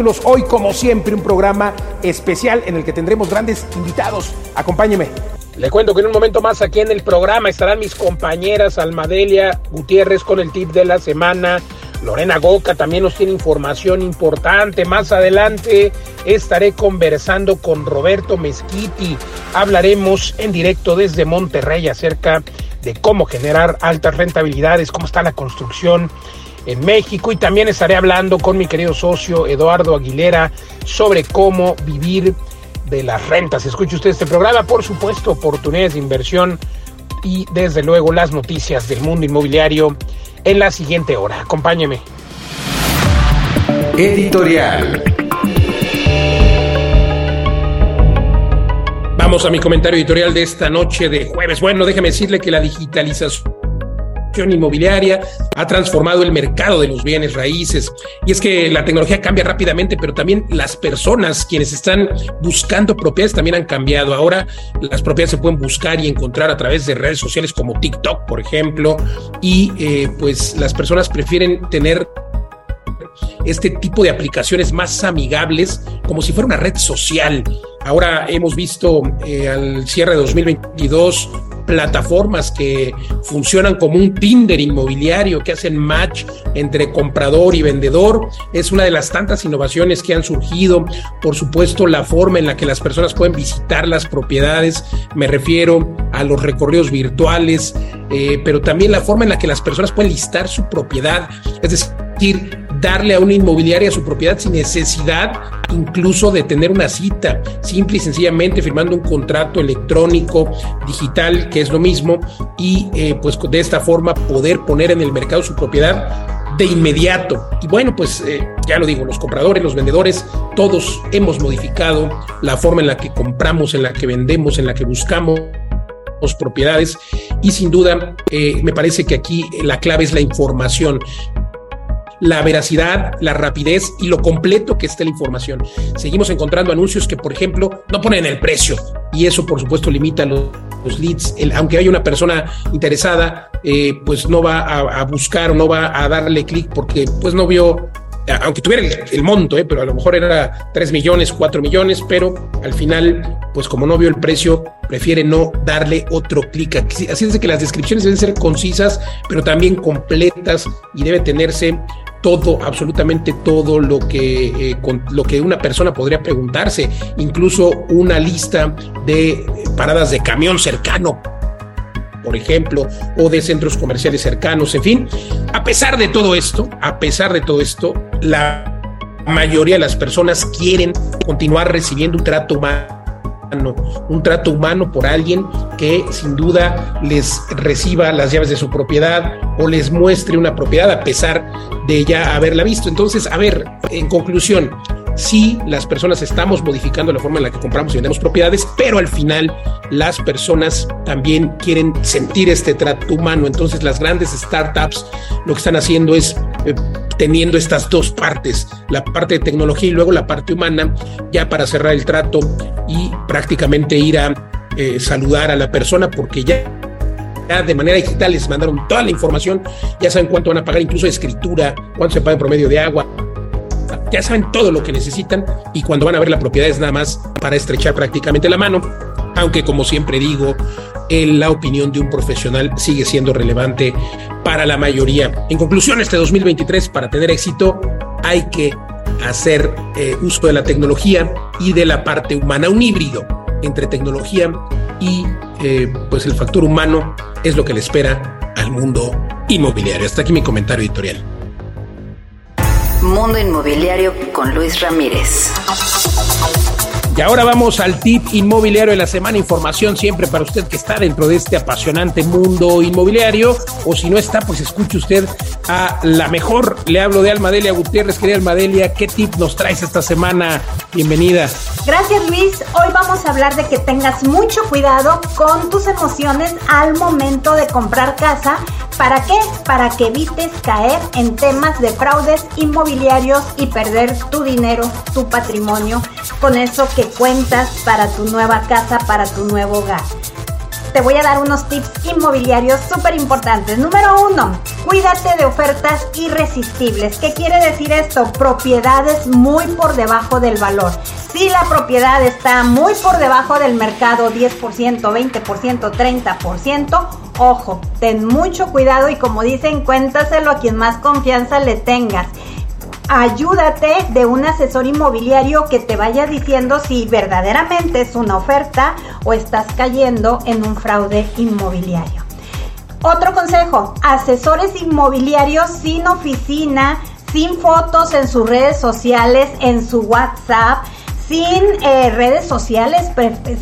Hoy, como siempre, un programa especial en el que tendremos grandes invitados. Acompáñeme. Le cuento que en un momento más aquí en el programa estarán mis compañeras Almadelia Gutiérrez con el tip de la semana. Lorena Goca también nos tiene información importante. Más adelante estaré conversando con Roberto Mezquiti. Hablaremos en directo desde Monterrey acerca de cómo generar altas rentabilidades, cómo está la construcción en México y también estaré hablando con mi querido socio Eduardo Aguilera sobre cómo vivir de las rentas. Escuche usted este programa, por supuesto, oportunidades de inversión y desde luego las noticias del mundo inmobiliario en la siguiente hora. Acompáñeme. Editorial. Vamos a mi comentario editorial de esta noche de jueves. Bueno, déjeme decirle que la digitalización inmobiliaria ha transformado el mercado de los bienes raíces. Y es que la tecnología cambia rápidamente, pero también las personas quienes están buscando propiedades también han cambiado. Ahora las propiedades se pueden buscar y encontrar a través de redes sociales como TikTok, por ejemplo, y eh, pues las personas prefieren tener este tipo de aplicaciones más amigables, como si fuera una red social. Ahora hemos visto eh, al cierre de 2022 plataformas que funcionan como un Tinder inmobiliario, que hacen match entre comprador y vendedor. Es una de las tantas innovaciones que han surgido. Por supuesto, la forma en la que las personas pueden visitar las propiedades, me refiero a los recorridos virtuales, eh, pero también la forma en la que las personas pueden listar su propiedad. Es decir, darle a una inmobiliaria su propiedad sin necesidad incluso de tener una cita, simple y sencillamente firmando un contrato electrónico, digital, que es lo mismo, y eh, pues de esta forma poder poner en el mercado su propiedad de inmediato. Y bueno, pues eh, ya lo digo, los compradores, los vendedores, todos hemos modificado la forma en la que compramos, en la que vendemos, en la que buscamos propiedades y sin duda eh, me parece que aquí la clave es la información la veracidad, la rapidez y lo completo que esté la información. Seguimos encontrando anuncios que, por ejemplo, no ponen el precio y eso, por supuesto, limita los, leads. aunque haya una persona interesada, eh, pues no va a, buscar o no va a darle clic porque pues no vio aunque tuviera el, monto, eh, pero a lo mejor era 3 millones, 4 millones, pero al final, pues como no vio el precio, prefiere no darle otro clic. Así es que las descripciones deben ser concisas, pero también completas y debe tenerse todo, absolutamente todo lo que, eh, lo que una persona podría preguntarse, incluso una lista de paradas de camión cercano, por ejemplo, o de centros comerciales cercanos, en fin. A pesar de todo esto, a pesar de todo esto, la mayoría de las personas quieren continuar recibiendo un trato humano un trato humano por alguien que sin duda les reciba las llaves de su propiedad o les muestre una propiedad a pesar de ya haberla visto. Entonces, a ver, en conclusión, sí, las personas estamos modificando la forma en la que compramos y vendemos propiedades, pero al final las personas también quieren sentir este trato humano. Entonces, las grandes startups lo que están haciendo es eh, teniendo estas dos partes, la parte de tecnología y luego la parte humana, ya para cerrar el trato y prácticamente ir a eh, saludar a la persona porque ya de manera digital les mandaron toda la información, ya saben cuánto van a pagar, incluso escritura, cuánto se paga en promedio de agua, ya saben todo lo que necesitan y cuando van a ver la propiedad es nada más para estrechar prácticamente la mano, aunque como siempre digo, la opinión de un profesional sigue siendo relevante para la mayoría. En conclusión, este 2023, para tener éxito, hay que hacer eh, uso de la tecnología y de la parte humana, un híbrido entre tecnología y eh, pues el factor humano es lo que le espera al mundo inmobiliario. Hasta aquí mi comentario editorial. Mundo Inmobiliario con Luis Ramírez. Y ahora vamos al tip inmobiliario de la semana. Información siempre para usted que está dentro de este apasionante mundo inmobiliario. O si no está, pues escuche usted a la mejor. Le hablo de Almadelia Gutiérrez. Querida Almadelia, ¿qué tip nos traes esta semana? Bienvenida. Gracias Luis. Hoy vamos a hablar de que tengas mucho cuidado con tus emociones al momento de comprar casa. ¿Para qué? Para que evites caer en temas de fraudes inmobiliarios y perder tu dinero, tu patrimonio, con eso que cuentas para tu nueva casa, para tu nuevo hogar. Te voy a dar unos tips inmobiliarios súper importantes. Número uno, cuídate de ofertas irresistibles. ¿Qué quiere decir esto? Propiedades muy por debajo del valor. Si la propiedad está muy por debajo del mercado, 10%, 20%, 30%, ojo, ten mucho cuidado y como dicen, cuéntaselo a quien más confianza le tengas ayúdate de un asesor inmobiliario que te vaya diciendo si verdaderamente es una oferta o estás cayendo en un fraude inmobiliario. Otro consejo, asesores inmobiliarios sin oficina, sin fotos en sus redes sociales, en su WhatsApp, sin eh, redes sociales,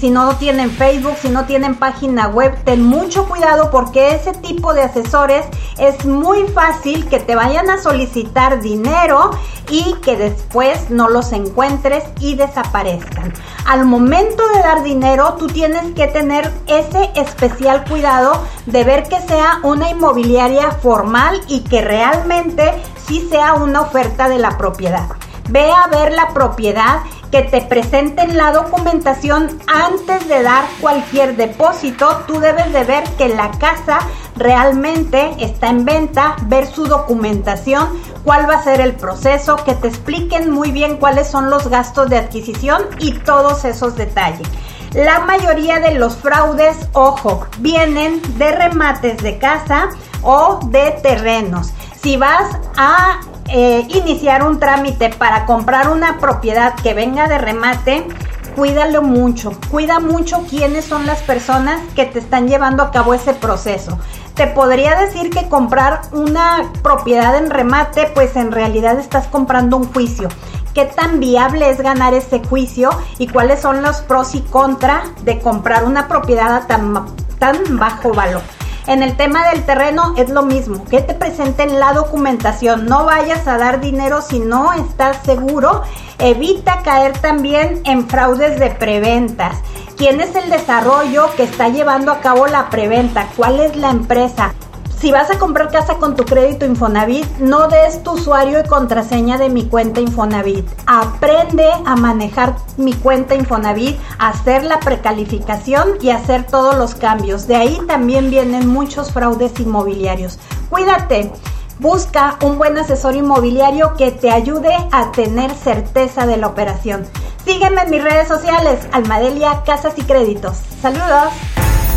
si no tienen Facebook, si no tienen página web, ten mucho cuidado porque ese tipo de asesores es muy fácil que te vayan a solicitar dinero y que después no los encuentres y desaparezcan. Al momento de dar dinero, tú tienes que tener ese especial cuidado de ver que sea una inmobiliaria formal y que realmente sí sea una oferta de la propiedad. Ve a ver la propiedad que te presenten la documentación antes de dar cualquier depósito. Tú debes de ver que la casa realmente está en venta, ver su documentación, cuál va a ser el proceso, que te expliquen muy bien cuáles son los gastos de adquisición y todos esos detalles. La mayoría de los fraudes, ojo, vienen de remates de casa o de terrenos. Si vas a eh, iniciar un trámite para comprar una propiedad que venga de remate, cuídalo mucho, cuida mucho quiénes son las personas que te están llevando a cabo ese proceso. Te podría decir que comprar una propiedad en remate, pues en realidad estás comprando un juicio. ¿Qué tan viable es ganar ese juicio y cuáles son los pros y contras de comprar una propiedad a tan, tan bajo valor? En el tema del terreno es lo mismo, que te presenten la documentación, no vayas a dar dinero si no estás seguro, evita caer también en fraudes de preventas. ¿Quién es el desarrollo que está llevando a cabo la preventa? ¿Cuál es la empresa? Si vas a comprar casa con tu crédito Infonavit, no des tu usuario y contraseña de mi cuenta Infonavit. Aprende a manejar mi cuenta Infonavit, hacer la precalificación y hacer todos los cambios. De ahí también vienen muchos fraudes inmobiliarios. Cuídate. Busca un buen asesor inmobiliario que te ayude a tener certeza de la operación. Sígueme en mis redes sociales, Almadelia Casas y Créditos. Saludos.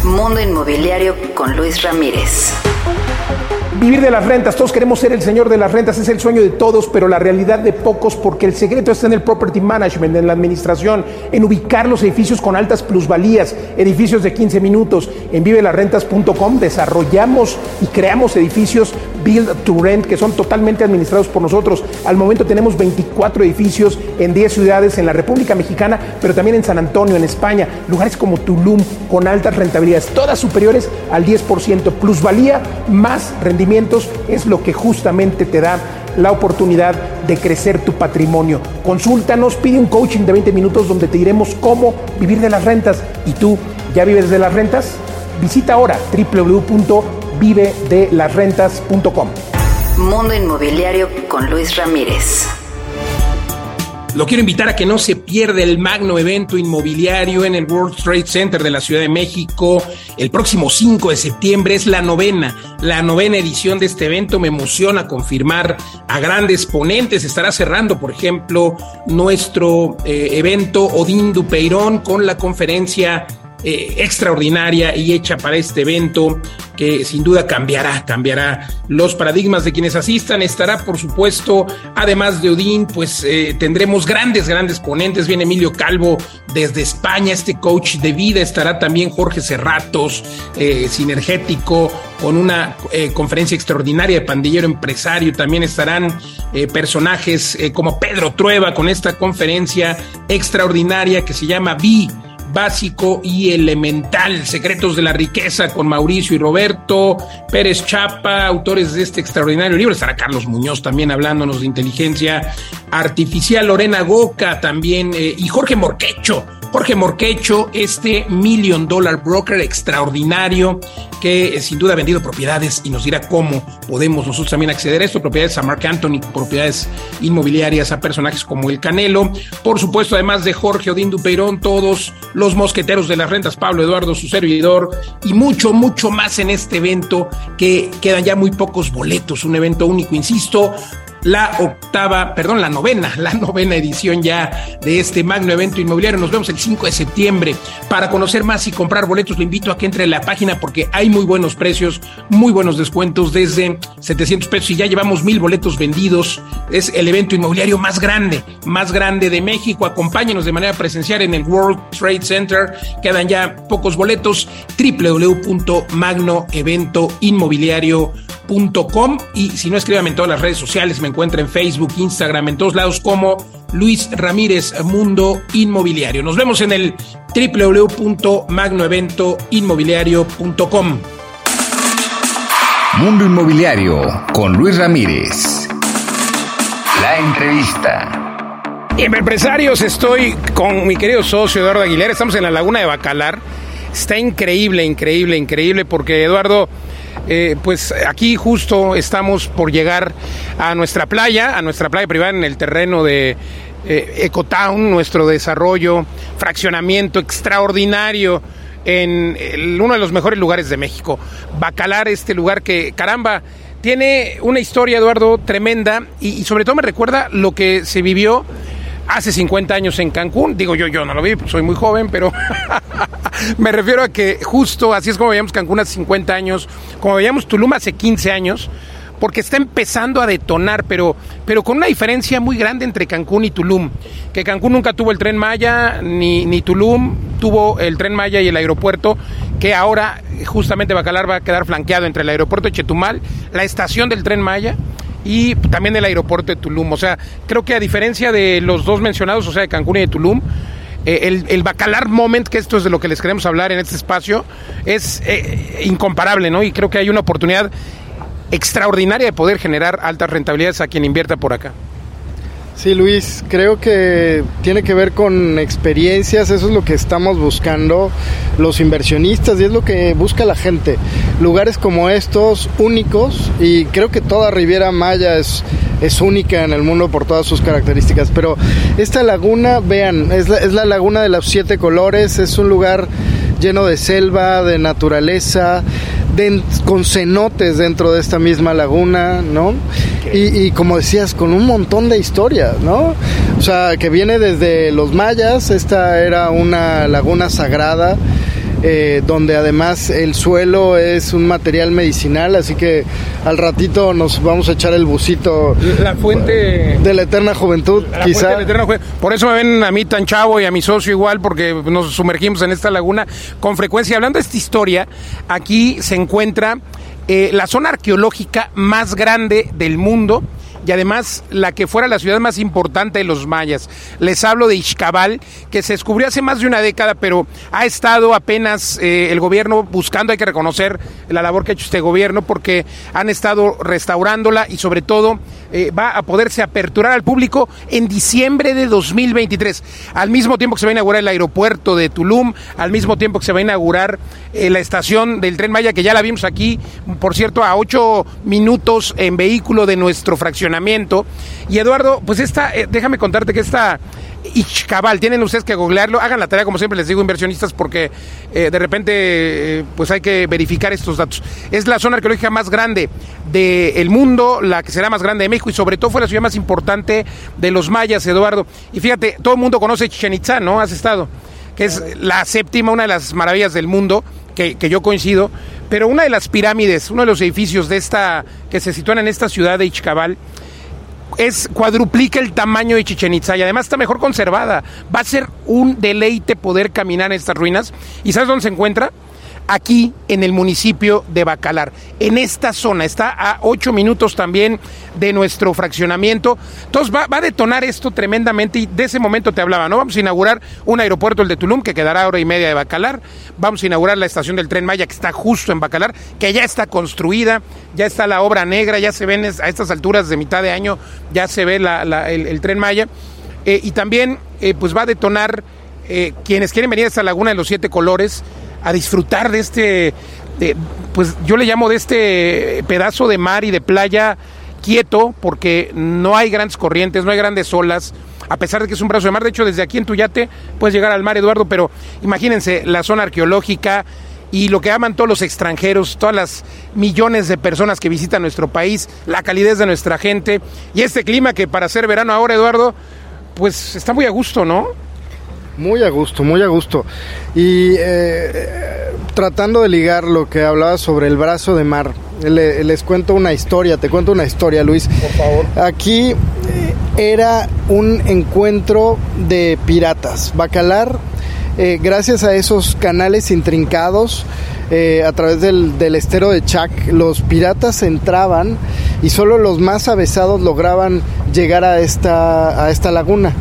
Mundo Inmobiliario con Luis Ramírez. Thank you. Vivir de las rentas, todos queremos ser el señor de las rentas, es el sueño de todos, pero la realidad de pocos, porque el secreto está en el property management, en la administración, en ubicar los edificios con altas plusvalías, edificios de 15 minutos. En vivelasrentas.com desarrollamos y creamos edificios build to rent que son totalmente administrados por nosotros. Al momento tenemos 24 edificios en 10 ciudades en la República Mexicana, pero también en San Antonio, en España, lugares como Tulum con altas rentabilidades, todas superiores al 10%. Plusvalía más es lo que justamente te da la oportunidad de crecer tu patrimonio. Consúltanos, pide un coaching de 20 minutos donde te diremos cómo vivir de las rentas. ¿Y tú ya vives de las rentas? Visita ahora www.vivedelasrentas.com. Mundo Inmobiliario con Luis Ramírez. Lo quiero invitar a que no se pierda el magno evento inmobiliario en el World Trade Center de la Ciudad de México el próximo 5 de septiembre. Es la novena, la novena edición de este evento. Me emociona confirmar a grandes ponentes. Estará cerrando, por ejemplo, nuestro eh, evento Odín Dupeirón con la conferencia eh, extraordinaria y hecha para este evento que sin duda cambiará, cambiará los paradigmas de quienes asistan. Estará, por supuesto, además de Odín, pues eh, tendremos grandes, grandes ponentes. Viene Emilio Calvo desde España, este coach de vida. Estará también Jorge Serratos, eh, sinergético, con una conferencia extraordinaria de pandillero empresario. También estarán personajes como Pedro Trueba con esta conferencia extraordinaria que se llama Vi básico y elemental. Secretos de la riqueza con Mauricio y Roberto Pérez Chapa, autores de este extraordinario libro. Estará Carlos Muñoz también hablándonos de inteligencia artificial. Lorena Goca también eh, y Jorge Morquecho Jorge Morquecho, este Million Dollar Broker extraordinario que eh, sin duda ha vendido propiedades y nos dirá cómo podemos nosotros también acceder a esto, propiedades a Mark Anthony, propiedades inmobiliarias a personajes como el Canelo, por supuesto además de Jorge Odín Dupeirón, todos los mosqueteros de las rentas, Pablo Eduardo, su servidor y mucho, mucho más en este evento que quedan ya muy pocos boletos, un evento único, insisto, la octava, perdón, la novena, la novena edición ya de este magno evento inmobiliario. Nos vemos el 5 de septiembre. Para conocer más y comprar boletos, le invito a que entre a la página porque hay muy buenos precios, muy buenos descuentos desde 700 pesos y ya llevamos mil boletos vendidos. Es el evento inmobiliario más grande, más grande de México. Acompáñenos de manera presencial en el World Trade Center. Quedan ya pocos boletos. www.magnoeventoinmobiliario.com y si no escríbame en todas las redes sociales, me encuentra en Facebook, Instagram, en todos lados como Luis Ramírez Mundo Inmobiliario. Nos vemos en el www.magnoeventoinmobiliario.com. Mundo Inmobiliario con Luis Ramírez. La entrevista. Y en empresarios estoy con mi querido socio Eduardo Aguilera. Estamos en la Laguna de Bacalar. Está increíble, increíble, increíble porque Eduardo eh, pues aquí justo estamos por llegar a nuestra playa, a nuestra playa privada en el terreno de eh, Ecotown, nuestro desarrollo, fraccionamiento extraordinario en uno de los mejores lugares de México. Bacalar, este lugar que, caramba, tiene una historia, Eduardo, tremenda y sobre todo me recuerda lo que se vivió hace 50 años en Cancún. Digo yo, yo no lo vi, soy muy joven, pero me refiero a que justo así es como veíamos Cancún hace 50 años, como veíamos Tulum hace 15 años, porque está empezando a detonar, pero, pero con una diferencia muy grande entre Cancún y Tulum. Que Cancún nunca tuvo el tren Maya, ni, ni Tulum tuvo el tren Maya y el aeropuerto, que ahora justamente Bacalar va a quedar flanqueado entre el aeropuerto de Chetumal, la estación del tren Maya y también el aeropuerto de Tulum. O sea, creo que a diferencia de los dos mencionados, o sea, de Cancún y de Tulum, eh, el, Bacalar Moment, que esto es de lo que les queremos hablar en este espacio, es eh, incomparable, ¿no? Y creo que hay una oportunidad extraordinaria de poder generar altas rentabilidades a quien invierta por acá. Sí, Luis, creo que tiene que ver con experiencias, eso es lo que estamos buscando los inversionistas y es lo que busca la gente. Lugares como estos, únicos, y creo que toda Riviera Maya es, es única en el mundo por todas sus características, pero esta laguna, vean, es la, es la laguna de los siete colores, es un lugar lleno de selva, de naturaleza, con cenotes dentro de esta misma laguna, ¿no? Y, como decías, con un montón de historias, ¿no? O sea, que viene desde los mayas, esta era una laguna sagrada eh, donde además el suelo es un material medicinal, así que al ratito nos vamos a echar el busito. La fuente de la eterna juventud, quizá. Por eso me ven a mí tan chavo y a mi socio igual, porque nos sumergimos en esta laguna con frecuencia. Hablando de esta historia, aquí se encuentra eh, la zona arqueológica más grande del mundo y además la que fuera la ciudad más importante de los mayas. Les hablo de Ixcabal, que se descubrió hace más de una década, pero ha estado apenas eh, el gobierno buscando, hay que reconocer la labor que ha hecho este gobierno, porque han estado restaurándola y sobre todo eh, va a poderse aperturar al público en diciembre de 2023, al mismo tiempo que se va a inaugurar el aeropuerto de Tulum, al mismo tiempo que se va a inaugurar eh, la estación del tren Maya, que ya la vimos aquí, por cierto, a ocho minutos en vehículo de nuestro fraccionamiento y Eduardo, pues esta, eh, déjame contarte que esta Ixcabal, tienen ustedes que googlearlo, hagan la tarea como siempre les digo inversionistas porque eh, de repente eh, pues hay que verificar estos datos. Es la zona arqueológica más grande del mundo, la que será más grande de México y sobre todo fue la ciudad más importante de los mayas, Eduardo. Y fíjate, todo el mundo conoce Chichen Itza, ¿no? Has estado. que es la séptima, una de las maravillas del mundo, que, que yo coincido, pero una de las pirámides, uno de los edificios de esta, que se sitúan en esta ciudad de Ichcabal, es cuadruplica el tamaño de Chichen Itza y además está mejor conservada. Va a ser un deleite poder caminar en estas ruinas. ¿Y sabes dónde se encuentra? Aquí en el municipio de Bacalar. En esta zona, está a ocho minutos también de nuestro fraccionamiento. Entonces va, a detonar esto tremendamente y de ese momento te hablaba, ¿no? Vamos a inaugurar un aeropuerto, el de Tulum, que quedará a hora y media de Bacalar. Vamos a inaugurar la estación del tren Maya, que está justo en Bacalar, que ya está construida, ya está la obra negra, ya se ven a estas alturas de mitad de año, ya se ve el, tren Maya. Eh, y también eh, pues va a detonar eh, quienes quieren venir a esta laguna de los siete colores, a disfrutar de este, pues yo le llamo de este pedazo de mar y de playa quieto, porque no hay grandes corrientes, no hay grandes olas, a pesar de que es un brazo de mar. De hecho, desde aquí en Tuyate puedes llegar al mar, Eduardo, pero imagínense la zona arqueológica y lo que aman todos los extranjeros, todas las millones de personas que visitan nuestro país, la calidez de nuestra gente y este clima que para ser verano ahora, Eduardo, pues está muy a gusto, ¿no? Muy a gusto, muy a gusto. Y eh, tratando de ligar lo que hablaba sobre el brazo de mar, les cuento una historia, te cuento una historia, Luis. Por favor. Aquí eh, era un encuentro de piratas. Bacalar, eh, gracias a esos canales intrincados, a través del, del, estero de Chac, los piratas entraban y solo los más avesados lograban llegar a esta, a esta laguna.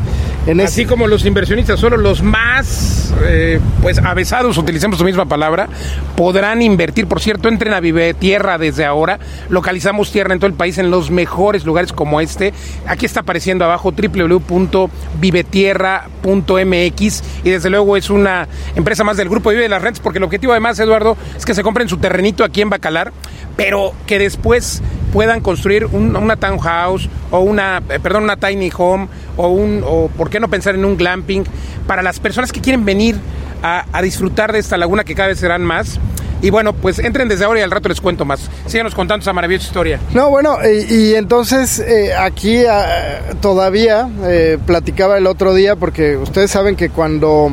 Así como los inversionistas, solo los más eh, pues avesados, utilicemos su misma palabra, podrán invertir. Por cierto, entren a Vive Tierra desde ahora. Localizamos tierra en todo el país en los mejores lugares como este. Aquí está apareciendo abajo www.vivetierra.mx y desde luego es una empresa más del grupo Vive de las Rentas porque el objetivo además, Eduardo, es que se compren su terrenito aquí en Bacalar, pero que después puedan construir una townhouse o una, eh, perdón, una tiny home o un, o por qué no pensar en un glamping para las personas que quieren venir a, disfrutar de esta laguna que cada vez serán más. Y bueno, pues entren desde ahora y al rato les cuento más. Síganos contando esa maravillosa historia. No, bueno, y, entonces eh, aquí ah, todavía eh, platicaba el otro día porque ustedes saben que cuando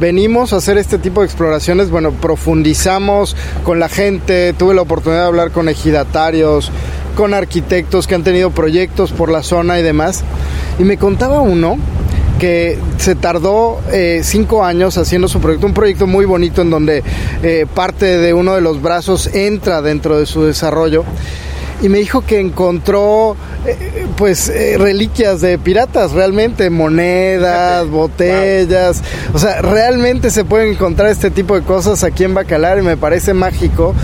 venimos a hacer este tipo de exploraciones, bueno, profundizamos con la gente, tuve la oportunidad de hablar con ejidatarios, con arquitectos que han tenido proyectos por la zona y demás, y me contaba uno que se tardó eh, cinco años haciendo su proyecto, un proyecto muy bonito en donde eh, parte de uno de los brazos entra dentro de su desarrollo. Y me dijo que encontró eh, pues eh, reliquias de piratas, realmente monedas, botellas, o sea, realmente se pueden encontrar este tipo de cosas aquí en Bacalar y me parece mágico.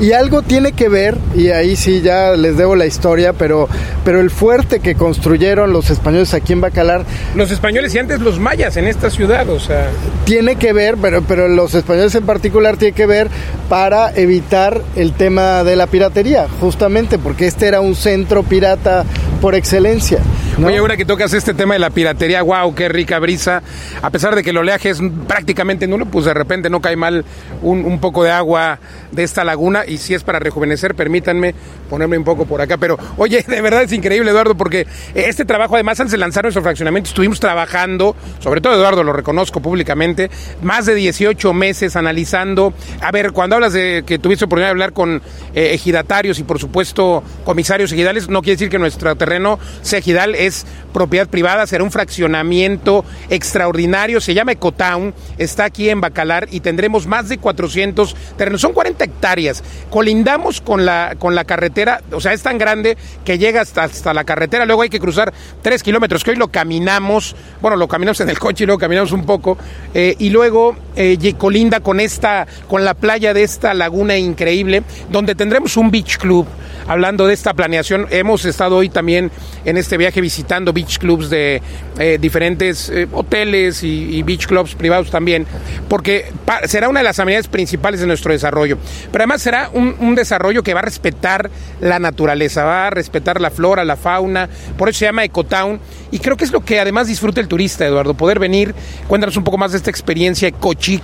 Y algo tiene que ver, y ahí sí ya les debo la historia, pero, pero el fuerte que construyeron los españoles aquí en Bacalar. Los españoles y antes los mayas en esta ciudad, o sea. Tiene que ver, pero, pero los españoles en particular tiene que ver para evitar el tema de la piratería, justamente porque este era un centro pirata por excelencia. Oye, ahora que tocas este tema de la piratería, wow, qué rica brisa. A pesar de que el oleaje es prácticamente nulo, pues de repente no cae mal un poco de agua de esta laguna y si es para rejuvenecer, permítanme ponerme un poco por acá. Pero oye, de verdad es increíble, Eduardo, porque este trabajo, además, antes de lanzar nuestro fraccionamiento, estuvimos trabajando, sobre todo Eduardo, lo reconozco públicamente, más de 18 meses analizando. A ver, cuando hablas de que tuviste oportunidad de hablar con eh, ejidatarios y, por supuesto, comisarios ejidales, no quiere decir que nuestro terreno sea ejidal, es propiedad privada, será un fraccionamiento extraordinario, se llama Ecotown, está aquí en Bacalar y tendremos más de 400 terrenos, son 40 hectáreas. Colindamos con la, con la carretera, o sea, es tan grande que llega hasta, hasta la carretera, luego hay que cruzar tres kilómetros, que hoy lo caminamos, bueno, lo caminamos en el coche y luego caminamos un poco, eh, y luego eh, colinda con esta, con la playa de esta laguna increíble, donde tendremos un beach club. Hablando de esta planeación, hemos estado hoy también en este viaje visitando beach clubs de eh, diferentes hoteles y, beach clubs privados también, porque será una de las amenidades principales de nuestro desarrollo. Pero además será un, desarrollo que va a respetar la naturaleza, va a respetar la flora, la fauna, por eso se llama Ecotown. Y creo que es lo que además disfruta el turista, Eduardo, poder venir, cuéntanos un poco más de esta experiencia ecochic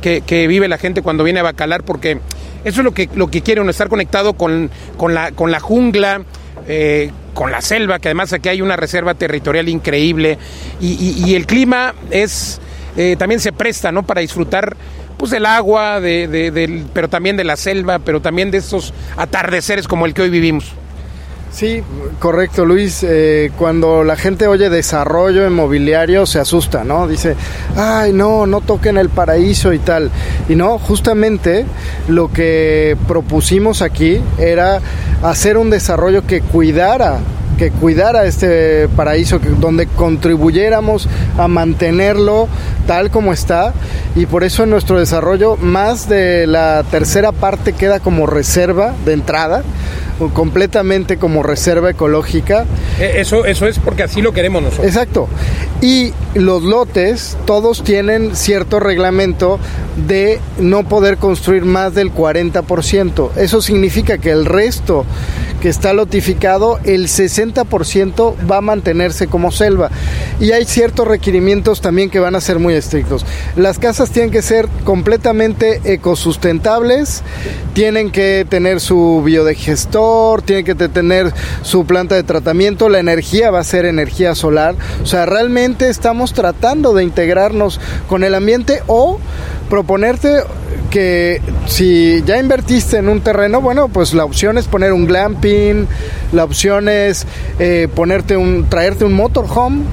que, vive la gente cuando viene a Bacalar, porque eso es lo que, lo que quiere uno, estar conectado con, con, la, con la jungla, eh, con la selva, que además aquí hay una reserva territorial increíble y, el clima es eh, también se presta, ¿no? Para disfrutar pues del agua, de, del, pero también de la selva, pero también de estos atardeceres como el que hoy vivimos. Sí, correcto, Luis. Eh, cuando la gente oye desarrollo inmobiliario se asusta, ¿no? Dice, ay, no, no toquen el paraíso y tal. Y no, justamente lo que propusimos aquí era hacer un desarrollo que cuidara que cuidara este paraíso, que, donde contribuyéramos a mantenerlo tal como está y por eso en nuestro desarrollo más de la tercera parte queda como reserva de entrada completamente como reserva ecológica. E, eso, eso es porque así lo queremos nosotros. Exacto. Y los lotes, todos tienen cierto reglamento de no poder construir más del 40%. Eso significa que el resto que está lotificado, el 60% va a mantenerse como selva. Y hay ciertos requerimientos también que van a ser muy estrictos. Las casas tienen que ser completamente ecosustentables, tienen que tener su biodigestor, tienen que tener su planta de tratamiento, la energía va a ser energía solar. O sea, realmente estamos tratando de integrarnos con el ambiente o proponerte que si ya invertiste en un terreno, bueno, pues la opción es poner un glamping, la opción es eh, ponerte un, traerte un motorhome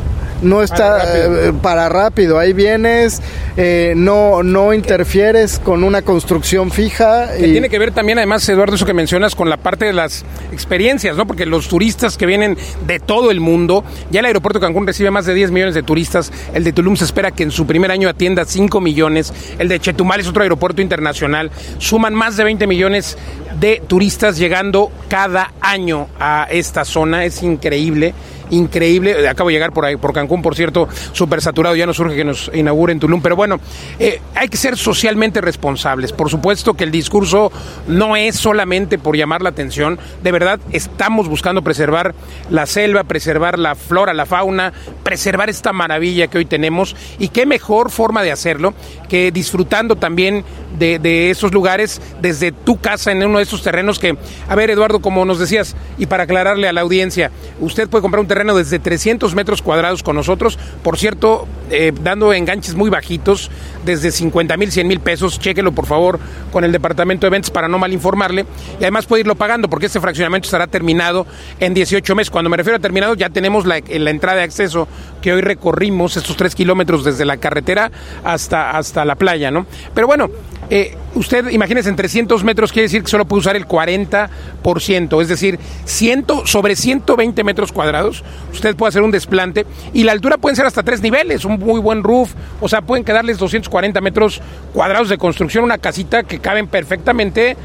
no está para rápido, eh, para rápido. ahí vienes, eh, no, no interfieres con una construcción fija. Que tiene que ver también, además, Eduardo, eso que mencionas con la parte de las experiencias, ¿no? Porque los turistas que vienen de todo el mundo, ya el aeropuerto de Cancún recibe más de 10 millones de turistas, el de Tulum se espera que en su primer año atienda 5 millones, el de Chetumal es otro aeropuerto internacional, suman más de 20 millones de turistas llegando cada año a esta zona, es increíble increíble. Acabo de llegar por ahí, por Cancún, por cierto, súper saturado. Ya nos surge que nos inauguren Tulum. Pero bueno, eh, hay que ser socialmente responsables. Por supuesto que el discurso no es solamente por llamar la atención. De verdad, estamos buscando preservar la selva, preservar la flora, la fauna, preservar esta maravilla que hoy tenemos. Y qué mejor forma de hacerlo que disfrutando también de, de esos lugares desde tu casa en uno de esos terrenos que, a ver, Eduardo, como nos decías, y para aclararle a la audiencia, usted puede comprar un terreno terreno desde 300 metros cuadrados con nosotros, por cierto, eh, dando enganches muy bajitos, desde 50 mil, 100 mil pesos, chéquelo por favor con el departamento de eventos para no mal informarle, y además puede irlo pagando porque este fraccionamiento estará terminado en 18 meses. Cuando me refiero a terminado, ya tenemos la, la entrada de acceso que hoy recorrimos, estos 3 kilómetros desde la carretera hasta, hasta la playa, ¿no? Pero bueno, eh, usted imagínese en 300 metros quiere decir que solo puede usar el 40%, es decir, 100, sobre 120 metros cuadrados usted puede hacer un desplante y la altura pueden ser hasta tres niveles, un muy buen roof, o sea, pueden quedarles 240 metros cuadrados de construcción, una casita que caben perfectamente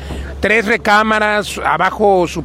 tres recámaras, abajo su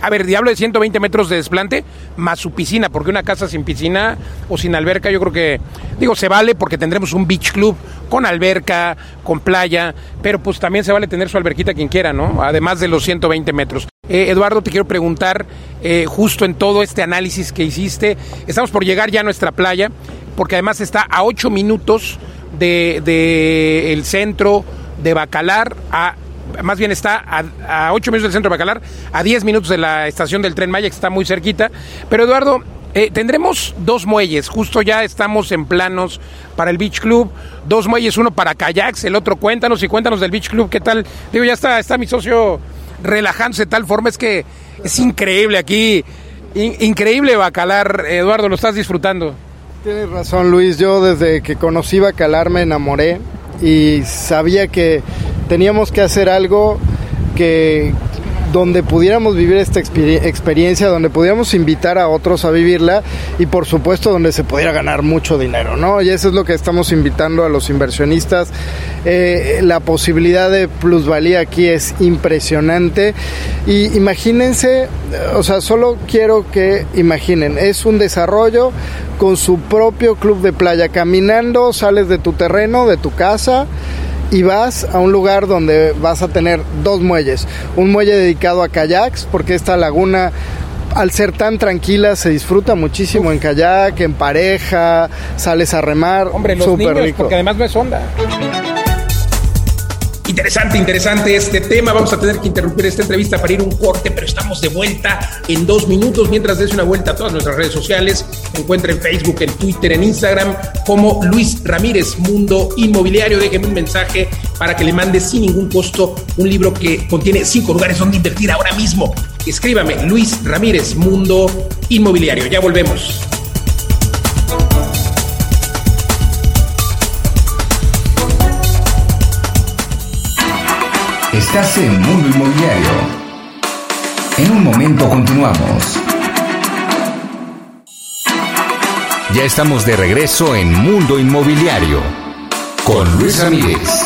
a ver, diablo de 120 metros de desplante, más su piscina, porque una casa sin piscina o sin alberca, yo creo que, digo, se vale porque tendremos un beach club con alberca, con playa, pero pues también se vale tener su alberquita quien quiera, ¿no? Además de los 120 metros. Eh, Eduardo, te quiero preguntar, eh, justo en todo este análisis que hiciste, estamos por llegar ya a nuestra playa, porque además está a 8 minutos del de, centro de Bacalar, a, más bien está a, a 8 minutos del centro de Bacalar, a 10 minutos de la estación del tren Maya, que está muy cerquita. Pero Eduardo, eh, tendremos dos muelles, justo ya estamos en planos para el Beach Club, dos muelles, uno para kayaks, el otro cuéntanos y cuéntanos del Beach Club, ¿qué tal? Digo, ya está, está mi socio relajándose de tal forma, es que es increíble aquí, increíble Bacalar, Eduardo, lo estás disfrutando. Tienes razón Luis, yo desde que conocí Bacalar me enamoré y sabía que teníamos que hacer algo que, donde pudiéramos vivir esta experiencia, donde pudiéramos invitar a otros a vivirla y por supuesto donde se pudiera ganar mucho dinero, ¿no? Y eso es lo que estamos invitando a los inversionistas. Eh, la posibilidad de plusvalía aquí es impresionante y imagínense, o sea, solo quiero que imaginen, es un desarrollo con su propio club de playa, caminando, sales de tu terreno, de tu casa, y vas a un lugar donde vas a tener dos muelles. Un muelle dedicado a kayaks, porque esta laguna al ser tan tranquila se disfruta muchísimo en kayak, en pareja, sales a remar. Hombre, los niños, rico. porque además no es onda. Interesante, interesante este tema. Vamos a tener que interrumpir esta entrevista para ir un corte, pero estamos de vuelta en dos minutos. Mientras des una vuelta a todas nuestras redes sociales, encuentra en Facebook, en Twitter, en Instagram como Luis Ramírez Mundo Inmobiliario. Déjeme un mensaje para que le mande sin ningún costo un libro que contiene cinco lugares donde invertir ahora mismo. Escríbame Luis Ramírez Mundo Inmobiliario. Ya volvemos. Estás en Mundo Inmobiliario. En un momento continuamos. Ya estamos de regreso en Mundo Inmobiliario con Luis Ramírez.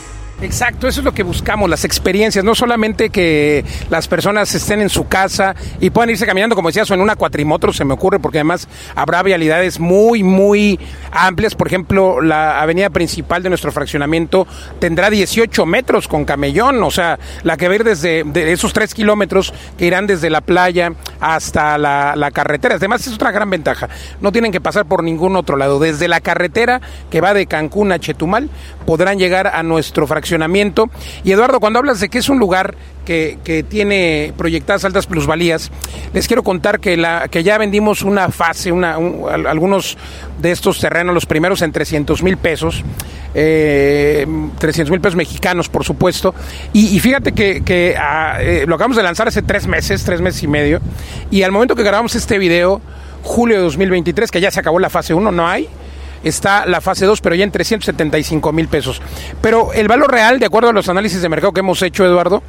Exacto, eso es lo que buscamos, las experiencias, no solamente que las personas estén en su casa y puedan irse caminando, como decías, o en una cuatrimotro, se me ocurre, porque además habrá vialidades muy, muy amplias. Por ejemplo, la avenida principal de nuestro fraccionamiento tendrá 18 metros con camellón, o sea, la que ir desde de esos 3 kilómetros que irán desde la playa hasta la, la carretera. Además, es otra gran ventaja, no tienen que pasar por ningún otro lado. Desde la carretera que va de Cancún a Chetumal, podrán llegar a nuestro fraccionamiento y Eduardo, cuando hablas de que es un lugar que, que, tiene proyectadas altas plusvalías, les quiero contar que, la, que ya vendimos una fase, una, algunos de estos terrenos, los primeros en 300 mil pesos. Eh, 300 mil pesos mexicanos, por supuesto. Y, fíjate que, que ah, eh, lo acabamos de lanzar hace tres meses, tres meses y medio. Y al momento que grabamos este video, julio de 2023, que ya se acabó la fase 1, no hay está la fase 2, pero ya en 375 mil pesos. Pero el valor real, de acuerdo a los análisis de mercado que hemos hecho, Eduardo,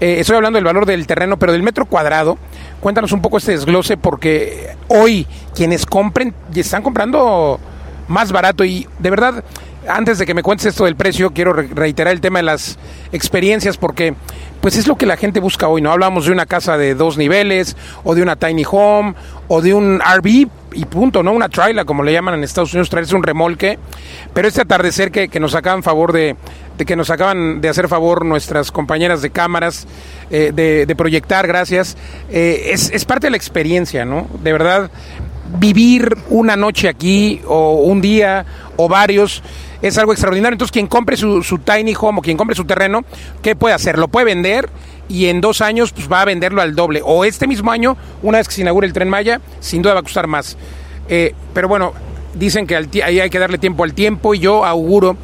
eh, estoy hablando del valor del terreno, pero del metro cuadrado, cuéntanos un poco este desglose, porque hoy quienes compren, están comprando más barato y de verdad antes de que me cuentes esto del precio, quiero reiterar el tema de las experiencias porque pues es lo que la gente busca hoy, ¿no? Hablamos de una casa de dos niveles o de una tiny home o de un RV y punto, ¿no? Una trailer, como le llaman en Estados Unidos, traerse un remolque. Pero este atardecer que, que nos acaban favor de, de, que nos acaban de hacer favor nuestras compañeras de cámaras, eh, de, de, proyectar, gracias, eh, es, es parte de la experiencia, ¿no? De verdad, vivir una noche aquí o un día o varios es algo extraordinario. Entonces, quien compre su, su, tiny home o quien compre su terreno, ¿qué puede hacer? Lo puede vender y en dos años pues, va a venderlo al doble. O este mismo año, una vez que se inaugure el tren Maya, sin duda va a costar más. Eh, pero bueno, dicen que al ahí hay que darle tiempo al tiempo y yo auguro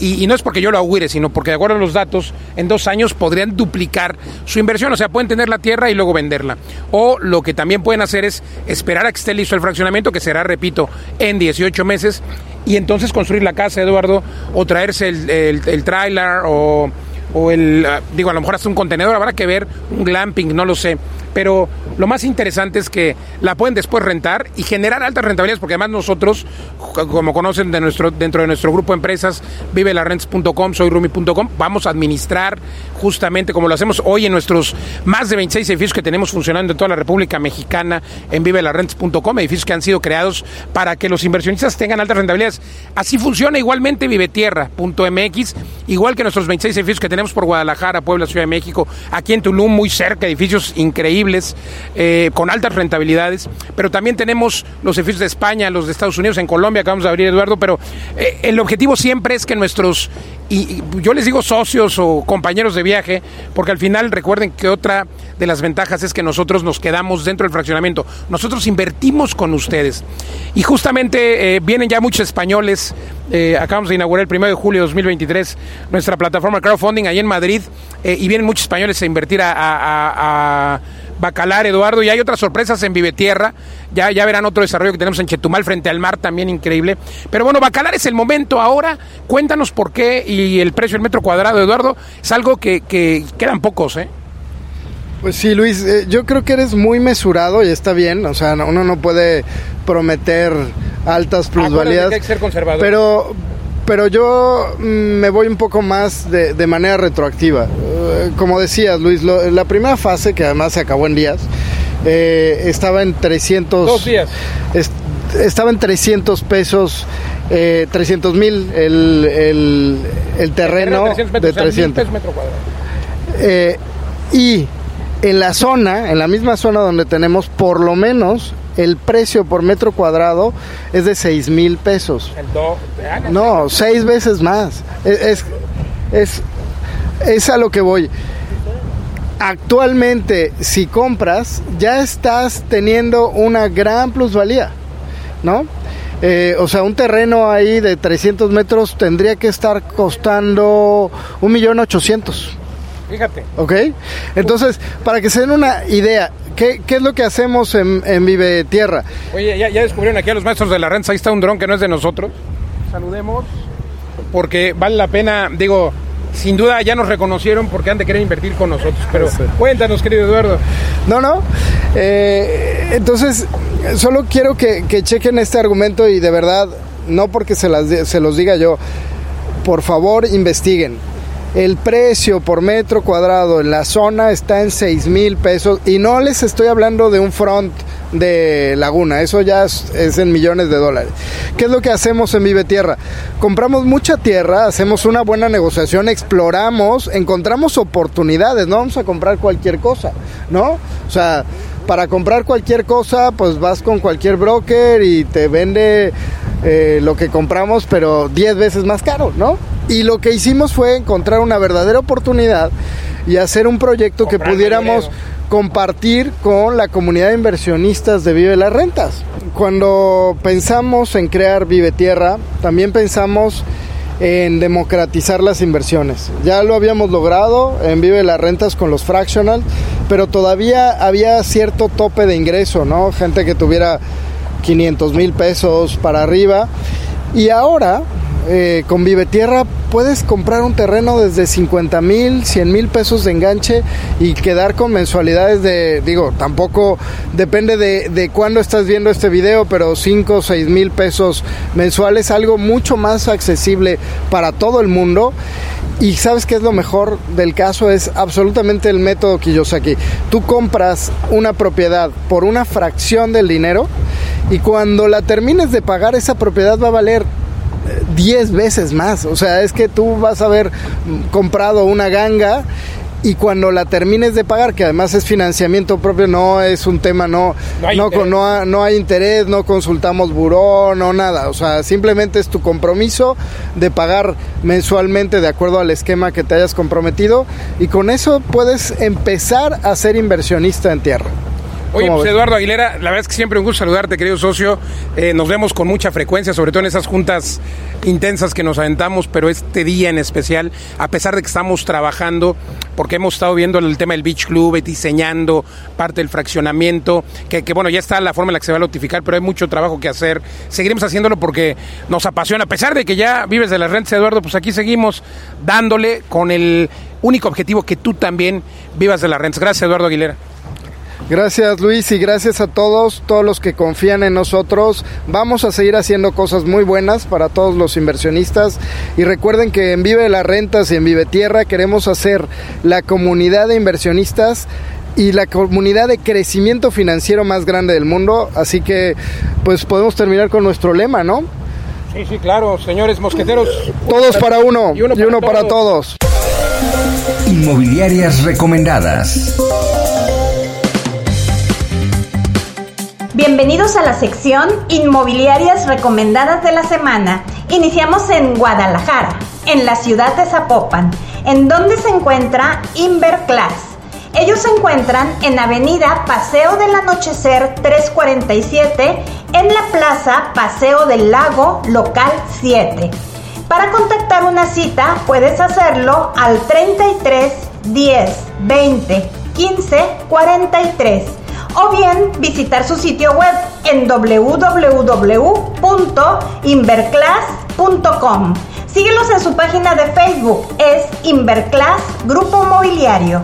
y, no es porque yo lo augure, sino porque de acuerdo a los datos, en dos años podrían duplicar su inversión, o sea, pueden tener la tierra y luego venderla. O lo que también pueden hacer es esperar a que esté listo el fraccionamiento, que será, repito, en 18 meses, y entonces construir la casa, Eduardo, o traerse el, el, el trailer, o, o el, digo, a lo mejor hasta un contenedor, habrá que ver, un glamping, no lo sé. Pero lo más interesante es que la pueden después rentar y generar altas rentabilidades, porque además nosotros, como conocen de nuestro, dentro de nuestro grupo de empresas, vivelarrents.com, soyrumi.com, vamos a administrar justamente como lo hacemos hoy en nuestros más de 26 edificios que tenemos funcionando en toda la República Mexicana en vivelarrents.com, edificios que han sido creados para que los inversionistas tengan altas rentabilidades. Así funciona igualmente vivetierra.mx, igual que nuestros 26 edificios que tenemos por Guadalajara, Puebla, Ciudad de México, aquí en Tulum, muy cerca, edificios increíbles, eh, con altas rentabilidades, pero también tenemos los edificios de España, los de Estados Unidos, en Colombia, acabamos de abrir, Eduardo, pero eh, el objetivo siempre es que nuestros, y, yo les digo socios o compañeros de viaje, porque al final recuerden que otra de las ventajas es que nosotros nos quedamos dentro del fraccionamiento, nosotros invertimos con ustedes. Y justamente eh, vienen ya muchos españoles, eh, acabamos de inaugurar el 1 de julio de 2023 nuestra plataforma crowdfunding ahí en Madrid, eh, y vienen muchos españoles a invertir a Bacalar, Eduardo, y hay otras sorpresas en Vivetierra, ya, ya verán otro desarrollo que tenemos en Chetumal frente al mar, también increíble. Pero bueno, Bacalar es el momento ahora, cuéntanos por qué y el precio del metro cuadrado, Eduardo, es algo que, que quedan pocos, ¿eh? Pues sí, Luis, eh, yo creo que eres muy mesurado y está bien, o sea, uno no puede prometer altas plusvalías. que hay que ser conservador. Pero pero yo mm, me voy un poco más de, de manera retroactiva. Eh, como decías, Luis, lo- la primera fase, que además se acabó en días, eh, estaba en 300... Dos días. es- estaba en 300 pesos, eh, 300 mil el, el, el terreno de 300. pesos metro cuadrado. Eh, y en la zona, en la misma zona donde tenemos, por lo menos el precio por metro cuadrado es de 6 mil pesos. El do, No, seis veces más. Es, es, es, es a lo que voy. Actualmente, si compras, ya estás teniendo una gran plusvalía, ¿no? Eh, o sea, un terreno ahí de 300 metros tendría que estar costando un millón ochocientos. Fíjate. ¿Ok? Entonces, para que se den una idea, ¿qué, qué es lo que hacemos en, en Vive Tierra? Oye, ya, ya descubrieron aquí a los maestros de la renta. Ahí está un dron que no es de nosotros. Saludemos. Porque vale la pena, digo, sin duda ya nos reconocieron porque han de querer invertir con nosotros. Pero Sí. cuéntanos, querido Eduardo. No, no. Eh, entonces, solo quiero que, que chequen este argumento y de verdad, no porque se, las, se los diga yo, por favor investiguen. El precio por metro cuadrado en la zona está en 6 mil pesos y no les estoy hablando de un front de laguna, eso ya es, en millones de dólares. ¿Qué es lo que hacemos en Vive Tierra? Compramos mucha tierra, hacemos una buena negociación, exploramos, encontramos oportunidades, no vamos a comprar cualquier cosa, ¿no? O sea, para comprar cualquier cosa, pues vas con cualquier broker y te vende eh, lo que compramos, pero 10 veces más caro, ¿no? Y lo que hicimos fue encontrar una verdadera oportunidad y hacer un proyecto que pudiéramos compartir con la comunidad de inversionistas de Vive las Rentas. Cuando pensamos en crear Vive Tierra, también pensamos en democratizar las inversiones. Ya lo habíamos logrado en Vive las Rentas con los fractional, pero todavía había cierto tope de ingreso, ¿no? Gente que tuviera 500 mil pesos para arriba. Y ahora, eh, con Vive Tierra, puedes comprar un terreno desde 50 mil, 100 mil pesos de enganche y quedar con mensualidades de, digo, tampoco depende de, cuándo estás viendo este video, pero 5 o 6 mil pesos mensuales, algo mucho más accesible para todo el mundo. Y sabes qué es lo mejor del caso, es absolutamente el método Kiyosaki. Tú compras una propiedad por una fracción del dinero y cuando la termines de pagar esa propiedad va a valer 10 veces más. O sea, es que tú vas a haber comprado una ganga y cuando la termines de pagar, que además es financiamiento propio, no es un tema, no, No hay no, interés. no hay interés, no consultamos buró, no nada. O sea, simplemente es tu compromiso de pagar mensualmente de acuerdo al esquema que te hayas comprometido y con eso puedes empezar a ser inversionista en tierra. Oye, ¿Cómo pues ves? Eduardo Aguilera, la verdad es que siempre un gusto saludarte, querido socio. Eh, nos vemos con mucha frecuencia, sobre todo en esas juntas intensas que nos aventamos, pero este día en especial, a pesar de que estamos trabajando, porque hemos estado viendo el tema del Beach Club, eh, diseñando parte del fraccionamiento, que, que, bueno, ya está la forma en la que se va a notificar, pero hay mucho trabajo que hacer. Seguiremos haciéndolo porque nos apasiona. A pesar de que ya vives de las rentas, Eduardo, pues aquí seguimos dándole con el único objetivo que tú también vivas de las rentas. Gracias, Eduardo Aguilera. Gracias Luis y gracias a todos, todos los que confían en nosotros. Vamos a seguir haciendo cosas muy buenas para todos los inversionistas y recuerden que en Vive las Rentas y en Vive Tierra queremos hacer la comunidad de inversionistas y la comunidad de crecimiento financiero más grande del mundo, así que pues podemos terminar con nuestro lema, ¿no? Sí, sí, claro, señores mosqueteros. Todos para uno Y uno y uno para para todos. Inmobiliarias recomendadas. Bienvenidos a la sección Inmobiliarias Recomendadas de la Semana. Iniciamos en Guadalajara, en la ciudad de Zapopan, en donde se encuentra Inverclass. Ellos se encuentran en Avenida Paseo del Anochecer 347, en la Plaza Paseo del Lago, local 7. Para contactar una cita puedes hacerlo al 33 10 20 15 43 o bien visitar su sitio web en www.inverclass.com. Síguelos en su página de Facebook, es Inverclass Grupo Mobiliario.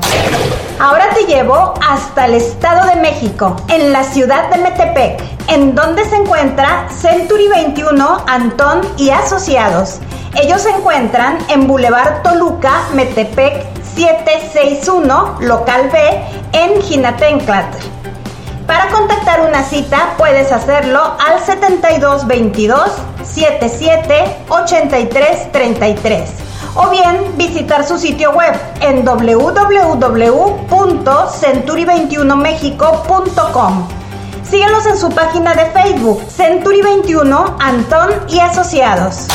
Ahora te llevo hasta el Estado de México, en la ciudad de Metepec, en donde se encuentra Century 21 Antón y Asociados. Ellos se encuentran en Boulevard Toluca, Metepec 761, local B, en Jinatenclatl. Para contactar una cita puedes hacerlo al 7222 77 83 33 o bien visitar su sitio web en www.century21mexico.com. Síguenos en su página de Facebook, Century 21 Antón y Asociados.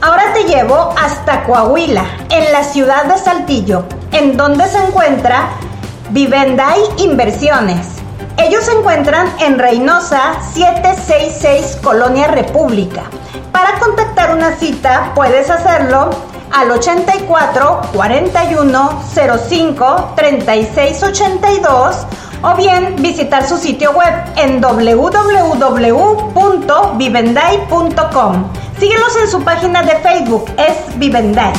Ahora te llevo hasta Coahuila, en la ciudad de Saltillo, en donde se encuentra Vivenday Inversiones. Ellos se encuentran en Reynosa 766 Colonia República. Para contactar una cita puedes hacerlo al 84 41 05 36 82 o bien visitar su sitio web en www.vivenday.com. Síguelos en su página de Facebook, es Vivenday.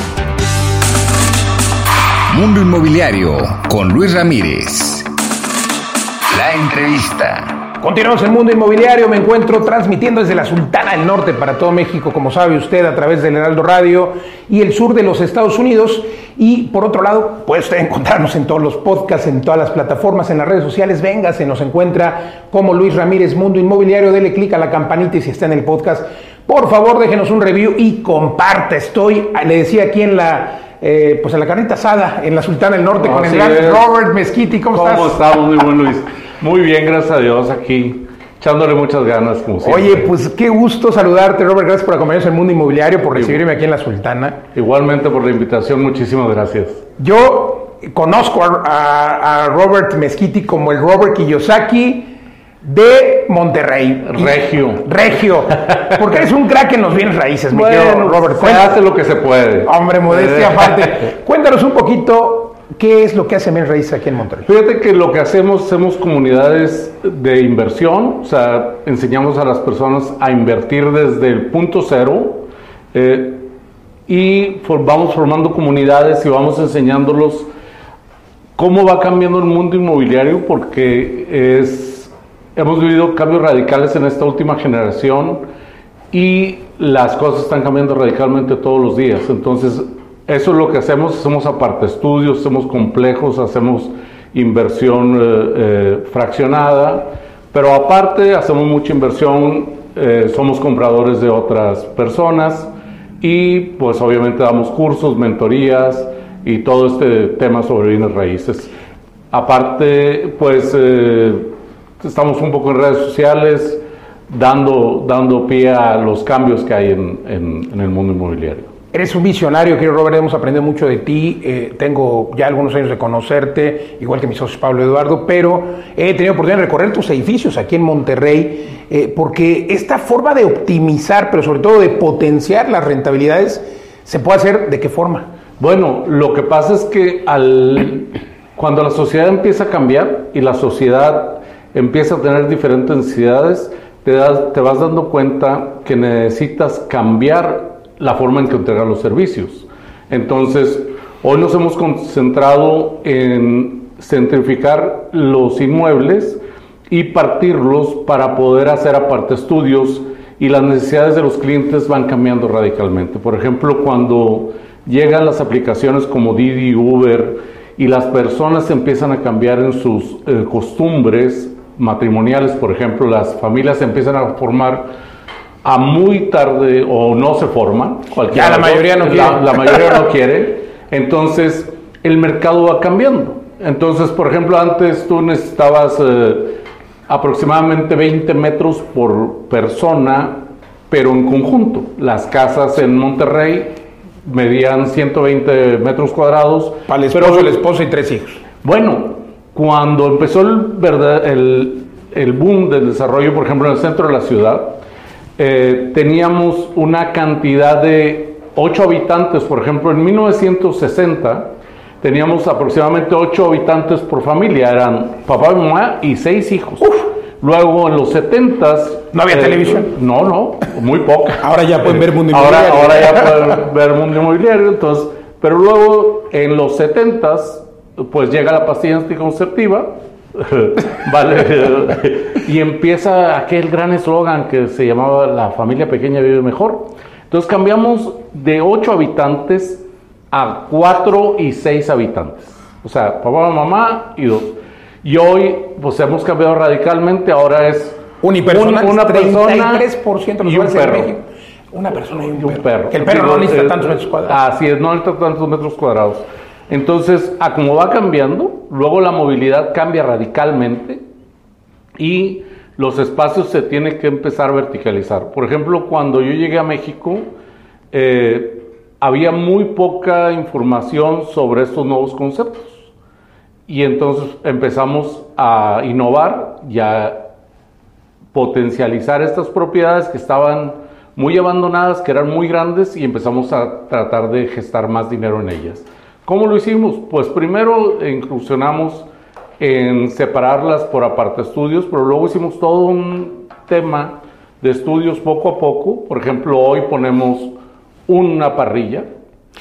Mundo Inmobiliario con Luis Ramírez. La entrevista. Continuamos en Mundo Inmobiliario, me encuentro transmitiendo desde la Sultana del Norte para todo México, como sabe usted, a través del Heraldo Radio y el sur de los Estados Unidos. Y por otro lado, puede usted encontrarnos en todos los podcasts, en todas las plataformas, en las redes sociales. Venga, se nos encuentra como Luis Ramírez Mundo Inmobiliario. Dele clic a la campanita y si está en el podcast, por favor déjenos un review y comparte. Estoy, le decía aquí en la eh, pues en la carnita asada, en la Sultana del Norte, con el gran Robert Mezquiti. ¿Cómo, ¿Cómo estás? ¿Cómo estamos? Muy buen Luis. Muy bien, gracias a Dios, aquí echándole muchas ganas, como siempre. Oye, pues qué gusto saludarte, Robert. Gracias por acompañarnos en el Mundo Inmobiliario, por recibirme aquí en la Sultana. Igualmente por la invitación, muchísimas gracias. Yo conozco a, a- a Robert Mezquiti como el Robert Kiyosaki de Monterrey. Regio. Regio. Porque eres un crack en los bienes raíces, mi querido Robert. se hace lo que se puede. Hombre, modestia aparte. Cuéntanos un poquito qué es lo que hace bienes raíces aquí en Monterrey. Fíjate que lo que hacemos, hacemos comunidades de inversión, o sea, enseñamos a las personas a invertir desde el punto cero eh, y vamos formando comunidades y vamos enseñándolos cómo va cambiando el mundo inmobiliario porque es, hemos vivido cambios radicales en esta última generación y las cosas están cambiando radicalmente todos los días. Entonces, eso es lo que hacemos, hacemos aparte estudios, hacemos complejos, hacemos inversión eh, eh, fraccionada, pero aparte hacemos mucha inversión, eh, somos compradores de otras personas y pues obviamente damos cursos, mentorías y todo este tema sobre bienes raíces. Aparte, pues eh, estamos un poco en redes sociales dando, dando pie a los cambios que hay en, en- en el mundo inmobiliario. Eres un visionario, querido Robert, hemos aprendido mucho de ti. eh, tengo ya algunos años de conocerte, igual que mis socios Pablo y Eduardo, pero he tenido oportunidad de recorrer tus edificios aquí en Monterrey, eh, porque esta forma de optimizar, pero sobre todo de potenciar las rentabilidades, ¿se puede hacer de qué forma? Bueno, lo que pasa es que al, cuando la sociedad empieza a cambiar y la sociedad empieza a tener diferentes necesidades, te, das- te vas dando cuenta que necesitas cambiar la forma en que entregar los servicios. Entonces, hoy nos hemos concentrado en centrificar los inmuebles y partirlos para poder hacer aparte estudios y las necesidades de los clientes van cambiando radicalmente. Por ejemplo, cuando llegan las aplicaciones como Didi, Uber y las personas empiezan a cambiar en sus eh, costumbres matrimoniales, por ejemplo, las familias se empiezan a formar a muy tarde o no se forman. cualquiera Ya, la mayoría no quiere. la mayoría no quiere. Entonces, el mercado va cambiando. Entonces, por ejemplo, antes tú necesitabas eh, aproximadamente 20 metros por persona, pero en conjunto. Las casas en Monterrey medían 120 metros cuadrados. Para el pero- esposo, la esposa y tres hijos. bueno, cuando empezó el, verdad- el, el boom del desarrollo, por ejemplo, en el centro de la ciudad, eh, teníamos una cantidad de 8 habitantes, por ejemplo, en 1960 teníamos aproximadamente 8 habitantes por familia, eran papá y mamá y 6 hijos. Luego en los 70s... ¿No había televisión? No, no, muy poca. Ahora ya pueden ver Mundo Ahora, Inmobiliario. ahora ya pueden ver mundo inmobiliario, entonces, pero luego en los 70s pues llega la pastilla anticonceptiva, vale, y empieza aquel gran eslogan que se llamaba La familia pequeña vive mejor. Entonces cambiamos de 8 habitantes a 4 y 6 habitantes. O sea, papá, mamá y dos. Y hoy, pues hemos cambiado radicalmente, ahora es Unipersonal, un- una persona 33% de los y un hogares en perro. México. Una persona y un, Y un perro. perro. Que el perro no necesita eh, tantos metros cuadrados. Así es, no necesita tantos metros cuadrados. Entonces, a como va cambiando, luego la movilidad cambia radicalmente y los espacios se tienen que empezar a verticalizar. Por ejemplo, cuando yo llegué a México, eh, había muy poca información sobre estos nuevos conceptos. Y entonces empezamos a innovar y a potencializar estas propiedades que estaban muy abandonadas, que eran muy grandes y empezamos a tratar de gestar más dinero en ellas. ¿Cómo lo hicimos? Pues primero incursionamos en separarlas por aparte estudios, pero luego hicimos todo un tema de estudios poco a poco. Por ejemplo, hoy ponemos una parrilla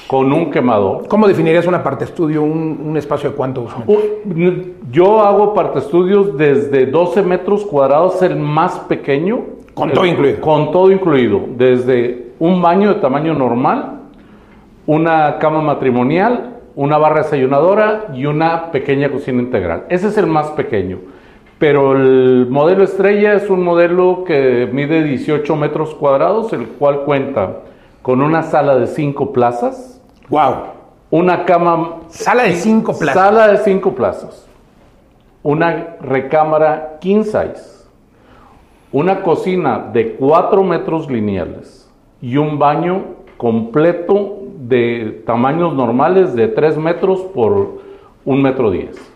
con un quemador. ¿Cómo definirías una parte estudio, un, un espacio de cuántos metros? U- Yo hago parte estudios desde 12 metros cuadrados, el más pequeño. Con El- todo incluido. Con todo incluido. Desde un baño de tamaño normal, una cama matrimonial, una barra desayunadora y una pequeña cocina integral. Ese es el más pequeño. Pero el modelo estrella es un modelo que mide 18 metros cuadrados, el cual cuenta con una sala de 5 plazas, Wow. una cama Sala de cinco plazas. Sala de cinco plazas. Una recámara king size. Una cocina de 4 metros lineales. Y un baño completo de tamaños normales de 3 metros por 1 metro 10.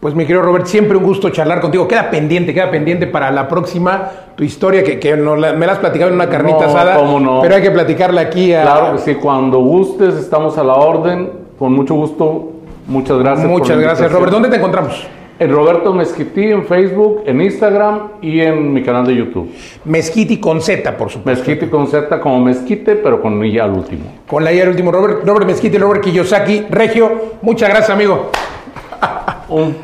Pues mi querido Robert, siempre un gusto charlar contigo. Queda pendiente, queda pendiente para la próxima tu historia que, que nos la- me la has platicado en una carnita No, asada. cómo no. Pero hay que platicarla aquí a. Claro que sí, cuando gustes estamos a la orden. Con mucho gusto. Muchas gracias. por Muchas la gracias. Robert. ¿Dónde te encontramos? En Roberto Mezquití en Facebook, en Instagram y en mi canal de YouTube. Mezquiti con Z, por supuesto. Mezquite con Z como mezquite, pero con I al último. Con la I al último, Robert, Robert Mezquiti, Robert Kiyosaki, Regio. Muchas gracias, amigo. Un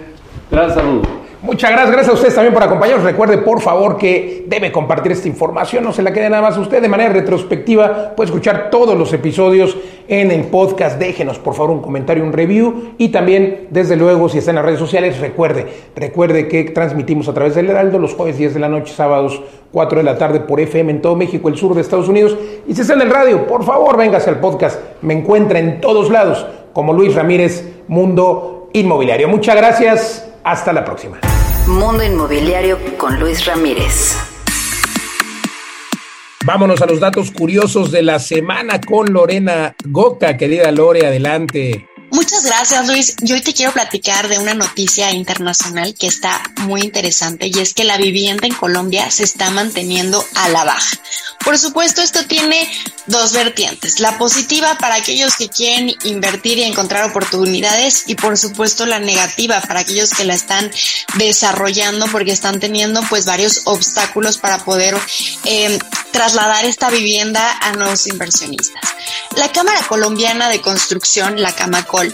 gran saludo. Muchas gracias, gracias a ustedes también por acompañarnos. Recuerde, por favor, que debe compartir esta información, no se la quede nada más a usted de manera retrospectiva. Puede escuchar todos los episodios en el podcast. Déjenos, por favor, un comentario, un review. Y también, desde luego, si está en las redes sociales, recuerde, recuerde que transmitimos a través del Heraldo los jueves 10 de la noche, sábados 4 de la tarde por FM en todo México, el sur de Estados Unidos. Y si está en el radio, por favor, véngase al podcast. Me encuentra en todos lados como Luis Ramírez, Mundo Inmobiliario. Muchas gracias. Hasta la próxima. Mundo Inmobiliario con Luis Ramírez. Vámonos a los datos curiosos de la semana con Lorena Goca. Querida Lore, adelante. Muchas gracias, Luis. Yo hoy te quiero platicar de una noticia internacional que está muy interesante y es que la vivienda en Colombia se está manteniendo a la baja. Por supuesto, esto tiene dos vertientes. La positiva para aquellos que quieren invertir y encontrar oportunidades y por supuesto la negativa para aquellos que la están desarrollando porque están teniendo pues varios obstáculos para poder eh, trasladar esta vivienda a nuevos inversionistas. La Cámara Colombiana de Construcción, la Camacol,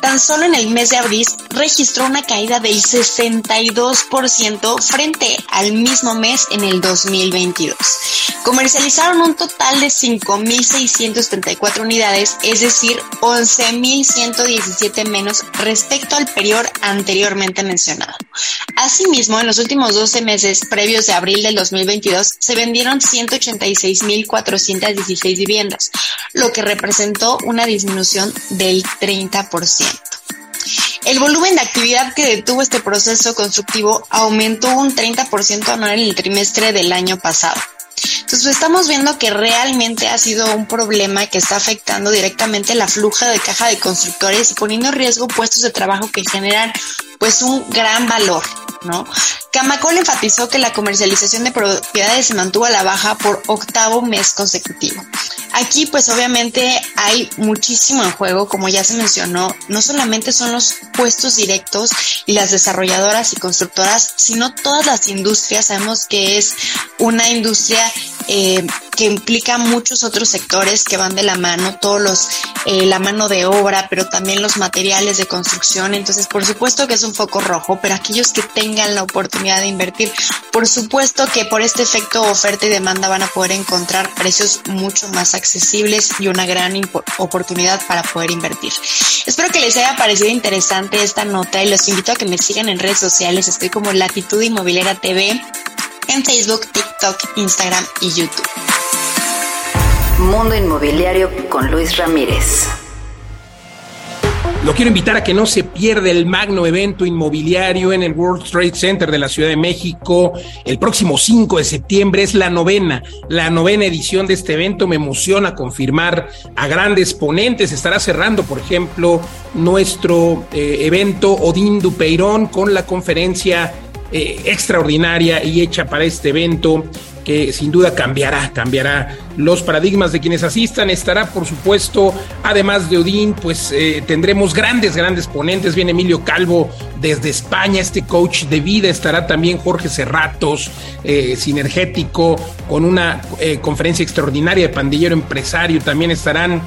tan solo en el mes de abril registró una caída del 62% frente al mismo mes en el 2022. Comercializaron un total de 5.634 unidades, es decir, 11.117 menos respecto al periodo anteriormente mencionado. Asimismo, en los últimos 12 meses previos de abril del 2022 se vendieron 186.416 viviendas, lo que representó una disminución del 30%. El volumen de actividad que detuvo este proceso constructivo aumentó un 30% anual en el trimestre del año pasado. Entonces estamos viendo que realmente ha sido un problema que está afectando directamente la fluja de caja de constructores y poniendo en riesgo puestos de trabajo que generan pues un gran valor, ¿no? Camacol enfatizó que la comercialización de propiedades se mantuvo a la baja por octavo mes consecutivo. Aquí pues obviamente hay muchísimo en juego, como ya se mencionó, no solamente son los puestos directos y las desarrolladoras y constructoras, sino todas las industrias. Sabemos que es una industria eh, que implica muchos otros sectores que van de la mano, todos los, eh, la mano de obra, pero también los materiales de construcción. Entonces, por supuesto que es un foco rojo, pero aquellos que tengan la oportunidad de invertir, por supuesto que por este efecto oferta y demanda van a poder encontrar precios mucho más accesibles y una gran oportunidad para poder invertir. Espero que les haya parecido interesante esta nota y los invito a que me sigan en redes sociales. Estoy como Latitud Inmobiliaria TV en Facebook, TikTok, Instagram y YouTube. Mundo Inmobiliario con Luis Ramírez. Lo quiero invitar a que no se pierda el magno evento inmobiliario en el World Trade Center de la Ciudad de México el próximo 5 de septiembre. Es la novena, la novena edición de este evento. Me emociona confirmar a grandes ponentes. Estará cerrando, por ejemplo, nuestro eh, evento Odín Dupeirón con la conferencia eh, extraordinaria y hecha para este evento que sin duda cambiará, cambiará los paradigmas de quienes asistan. Estará, por supuesto, además de Odín, pues eh, tendremos grandes, grandes ponentes. Viene Emilio Calvo desde España, este coach de vida. Estará también Jorge Cerratos, eh, sinergético, con una conferencia extraordinaria de pandillero empresario. También estarán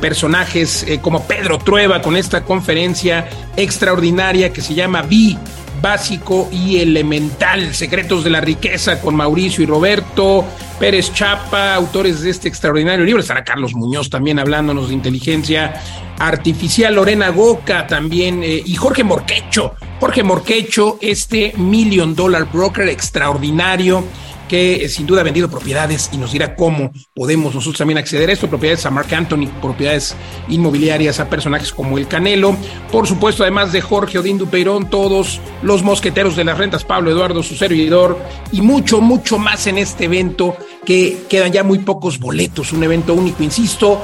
personajes como Pedro Trueba con esta conferencia extraordinaria que se llama Vi básico y elemental, Secretos de la Riqueza con Mauricio y Roberto, Pérez Chapa, autores de este extraordinario libro, estará Carlos Muñoz también hablándonos de inteligencia artificial, Lorena Goca también, eh, y Jorge Morquecho, Jorge Morquecho, este Million Dollar Broker extraordinario que eh, sin duda ha vendido propiedades y nos dirá cómo podemos nosotros también acceder a esto, propiedades a Mark Anthony, propiedades inmobiliarias a personajes como el Canelo, por supuesto además de Jorge Odín Dupeirón, todos los mosqueteros de las rentas, Pablo Eduardo, su servidor y mucho, mucho más en este evento que quedan ya muy pocos boletos, un evento único, insisto,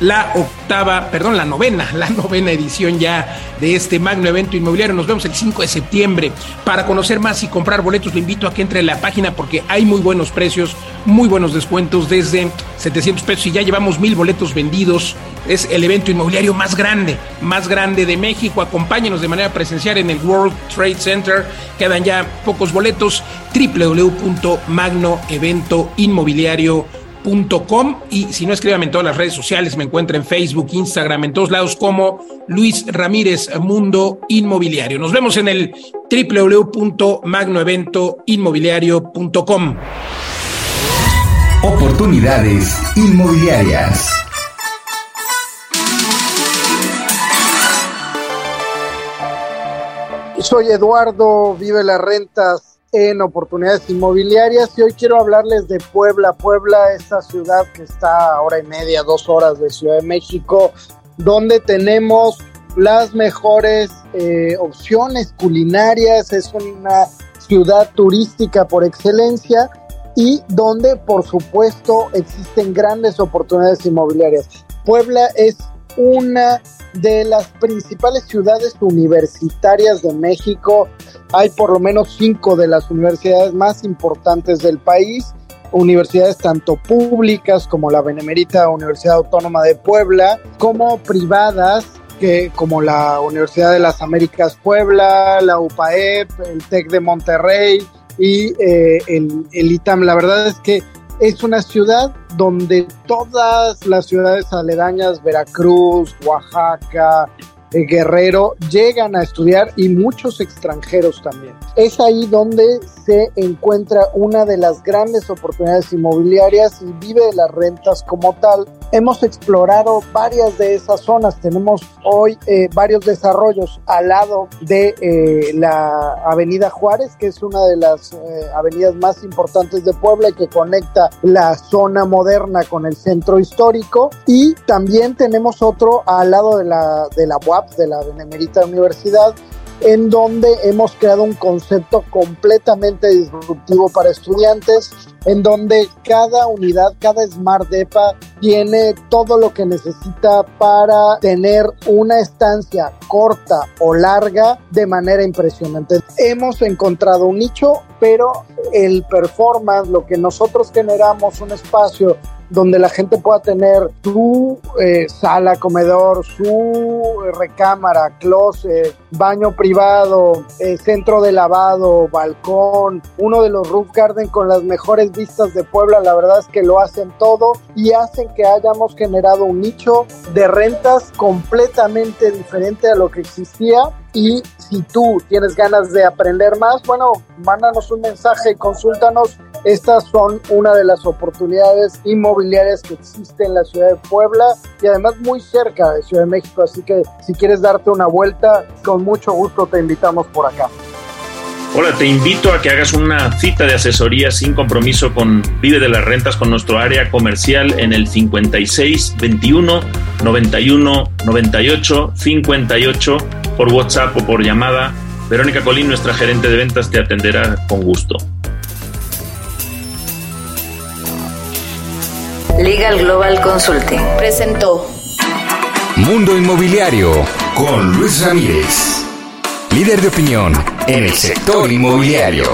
la octava, perdón, la novena, la novena edición ya de este magno evento inmobiliario. Nos vemos el 5 de septiembre. Para conocer más y comprar boletos, le invito a que entre a la página porque hay muy buenos precios, muy buenos descuentos desde 700 pesos y ya llevamos mil boletos vendidos. Es el evento inmobiliario más grande, más grande de México. Acompáñenos de manera presencial en el World Trade Center. Quedan ya pocos boletos. www.magnoeventoinmobiliario.com y si no escríbame en todas las redes sociales, me encuentra en Facebook, Instagram, en todos lados como Luis Ramírez Mundo Inmobiliario. Nos vemos en el www.magnoeventoinmobiliario.com. Oportunidades inmobiliarias. Soy Eduardo, vive las rentas en oportunidades inmobiliarias y hoy quiero hablarles de Puebla. Puebla, esta ciudad que está a hora y media, dos horas de Ciudad de México, donde tenemos las mejores eh, opciones culinarias, es una ciudad turística por excelencia y donde por supuesto existen grandes oportunidades inmobiliarias. Puebla es una de las principales ciudades universitarias de México. Hay por lo menos cinco de las universidades más importantes del país, universidades tanto públicas como la Benemérita Universidad Autónoma de Puebla, como privadas que, como la Universidad de las Américas Puebla, la UPAEP, el TEC de Monterrey y eh, el, el ITAM. La verdad es que es una ciudad donde todas las ciudades aledañas, Veracruz, Oaxaca, Guerrero, llegan a estudiar y muchos extranjeros también. Es ahí donde se encuentra una de las grandes oportunidades inmobiliarias y vive de las rentas como tal Hemos explorado varias de esas zonas. Tenemos hoy eh, varios desarrollos al lado de eh, la Avenida Juárez, que es una de las eh, avenidas más importantes de Puebla y que conecta la zona moderna con el centro histórico. Y también tenemos otro al lado de la, de la De la Benemérita Universidad, en donde hemos creado un concepto completamente disruptivo para estudiantes, en donde cada unidad, cada Smart DEPA tiene todo lo que necesita para tener una estancia corta o larga de manera impresionante. Hemos encontrado un nicho, pero el performance, lo que nosotros generamos, un espacio donde la gente pueda tener su eh, sala, comedor, su eh, recámara, closet, baño privado, eh, centro de lavado, balcón, uno de los roof garden con las mejores vistas de Puebla, la verdad es que lo hacen todo y hacen que hayamos generado un nicho de rentas completamente diferente a lo que existía y si tú tienes ganas de aprender más, bueno, mándanos un mensaje y consúltanos. Estas son una de las oportunidades inmobiliarias que existe en la ciudad de Puebla y además muy cerca de Ciudad de México. Así que si quieres darte una vuelta, con mucho gusto te invitamos por acá. Hola, te invito a que hagas una cita de asesoría sin compromiso con Vive de las Rentas con nuestro área comercial en el 56 21 91 98 58 por WhatsApp o por llamada. Verónica Colín, nuestra gerente de ventas, te atenderá con gusto. Legal Global Consulting Presentó Mundo Inmobiliario con Luis Ramírez, líder de opinión en el sector inmobiliario.